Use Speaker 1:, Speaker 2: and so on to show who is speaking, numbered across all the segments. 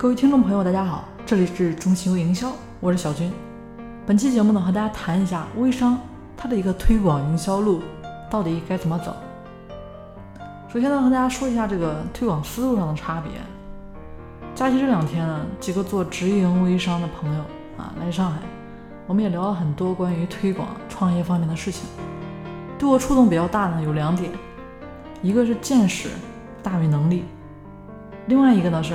Speaker 1: 各位听众朋友，大家好，这里是中心微营销，我是小军。本期节目呢，和大家谈一下微商它的一个推广营销路到底该怎么走。首先呢，和大家说一下这个推广思路上的差别。假期这两天呢，几个做直营微商的朋友啊来上海，我们也聊了很多关于推广创业方面的事情。对我触动比较大呢有两点，一个是见识大于能力，另外一个呢是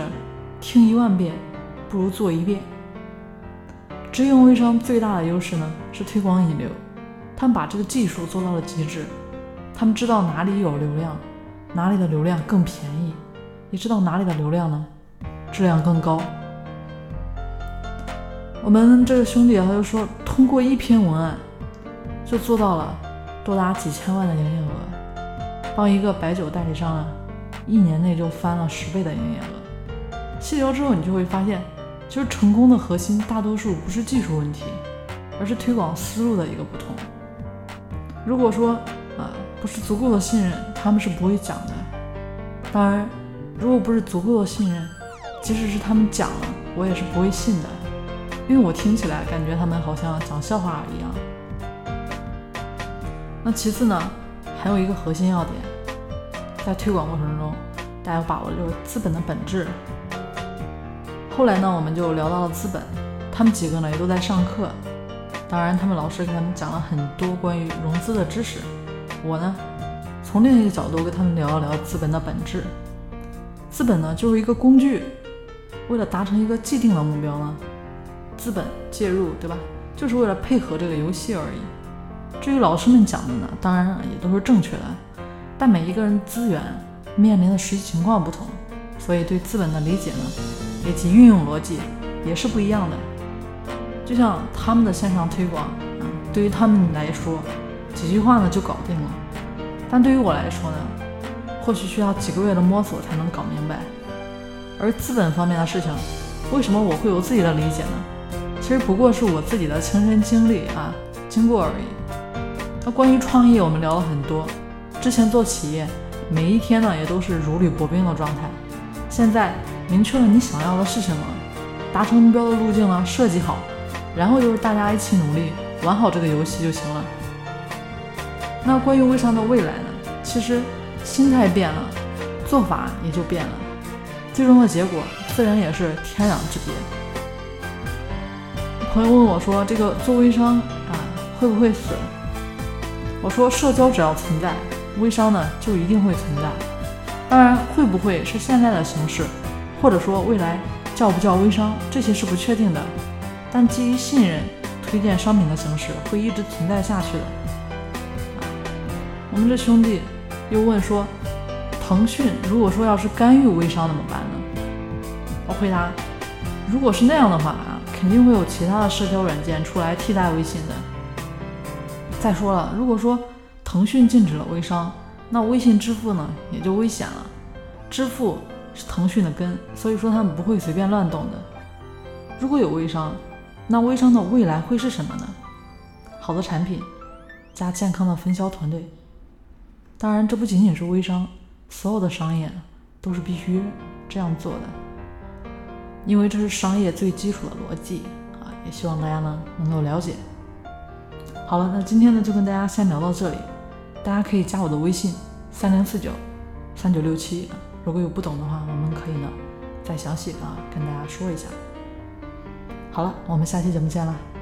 Speaker 1: 听一万遍不如做一遍。直营微商最大的优势呢是推广引流，他们把这个技术做到了极致，他们知道哪里有流量，哪里的流量更便宜，也知道哪里的流量呢质量更高。我们这个兄弟，他就说通过一篇文案就做到了。多达几千万的营业额，帮一个白酒代理商啊，一年内就翻了十倍的营业额。细聊之后，你就会发现，其实成功的核心大多数不是技术问题，而是推广思路的一个不同。如果说啊，不是足够的信任，他们是不会讲的。当然，如果不是足够的信任，即使是他们讲了，我也是不会信的，因为我听起来感觉他们好像讲笑话一样。那其次呢，还有一个核心要点，在推广过程中，大家要把握就是资本的本质。后来呢，我们就聊到了资本，他们几个呢也都在上课，当然他们老师给他们讲了很多关于融资的知识。我呢，从另一个角度跟他们聊一聊资本的本质。资本呢就是一个工具，为了达成一个既定的目标呢，资本介入，对吧？就是为了配合这个游戏而已。至于老师们讲的呢，当然也都是正确的，但每一个人资源面临的实际情况不同，所以对资本的理解呢，以及运用逻辑也是不一样的。就像他们的线上推广，啊，对于他们来说，几句话呢就搞定了，但对于我来说呢，或许需要几个月的摸索才能搞明白。而资本方面的事情，为什么我会有自己的理解呢？其实不过是我自己的亲身经历啊，经过而已。那关于创业，我们聊了很多。之前做企业，每一天呢也都是如履薄冰的状态。现在明确了你想要的是什么，达成目标的路径呢设计好，然后就是大家一起努力玩好这个游戏就行了。那关于微商的未来呢？其实心态变了，做法也就变了，最终的结果自然也是天壤之别。朋友问我说：“这个做微商啊，会不会死？”我说，社交只要存在，微商呢就一定会存在。当然，会不会是现在的形式，或者说未来叫不叫微商，这些是不确定的。但基于信任，推荐商品的形式会一直存在下去的。我们这兄弟又问说，腾讯如果说要是干预微商怎么办呢？我回答，如果是那样的话啊，肯定会有其他的社交软件出来替代微信的。再说了，如果说腾讯禁止了微商，那微信支付呢也就危险了。支付是腾讯的根，所以说他们不会随便乱动的。如果有微商，那微商的未来会是什么呢？好的产品加健康的分销团队。当然，这不仅仅是微商，所有的商业都是必须这样做的，因为这是商业最基础的逻辑啊。也希望大家呢能够了解。好了，那今天呢就跟大家先聊到这里，大家可以加我的微信三零四九三九六七，如果有不懂的话，我们可以呢再详细的跟大家说一下。好了，我们下期节目见了。